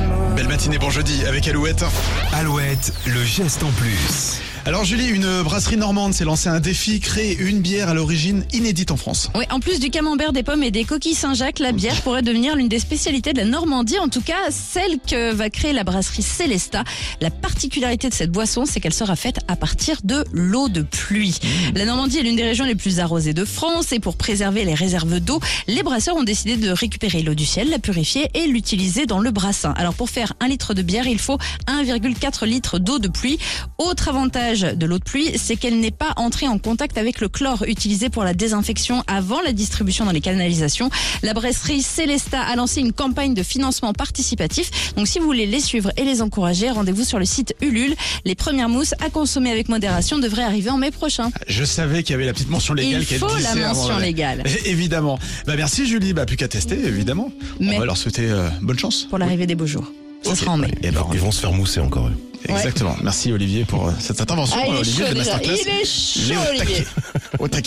memory matinée pour jeudi avec Alouette. Alouette, le geste en plus. Alors Julie, une brasserie normande s'est lancée un défi, créer une bière à l'origine inédite en France. Oui, en plus du camembert, des pommes et des coquilles Saint-Jacques, la bière pourrait devenir l'une des spécialités de la Normandie, en tout cas celle que va créer la brasserie Célesta. La particularité de cette boisson, c'est qu'elle sera faite à partir de l'eau de pluie. La Normandie est l'une des régions les plus arrosées de France et pour préserver les réserves d'eau, les brasseurs ont décidé de récupérer l'eau du ciel, la purifier et l'utiliser dans le brassin. Alors pour faire un litre de bière, il faut 1,4 litres d'eau de pluie. Autre avantage de l'eau de pluie, c'est qu'elle n'est pas entrée en contact avec le chlore utilisé pour la désinfection avant la distribution dans les canalisations. La brasserie Célesta a lancé une campagne de financement participatif. Donc si vous voulez les suivre et les encourager, rendez-vous sur le site Ulule. Les premières mousses à consommer avec modération devraient arriver en mai prochain. Je savais qu'il y avait la petite mention légale Il faut la mention légale. Évidemment. Bah merci Julie, bah plus qu'à tester évidemment. Mais- On va leur souhaiter euh, bonne chance. Pour l'arrivée des beaux jours. Ça Ok. sera en mai. Et ben, Ils vont se faire mousser encore. eux. Exactement. Merci Olivier pour euh, cette intervention. Ah, il est Olivier chaud de déjà. Masterclass. Il est chaud, Il est au Olivier. taquet. Au taquet.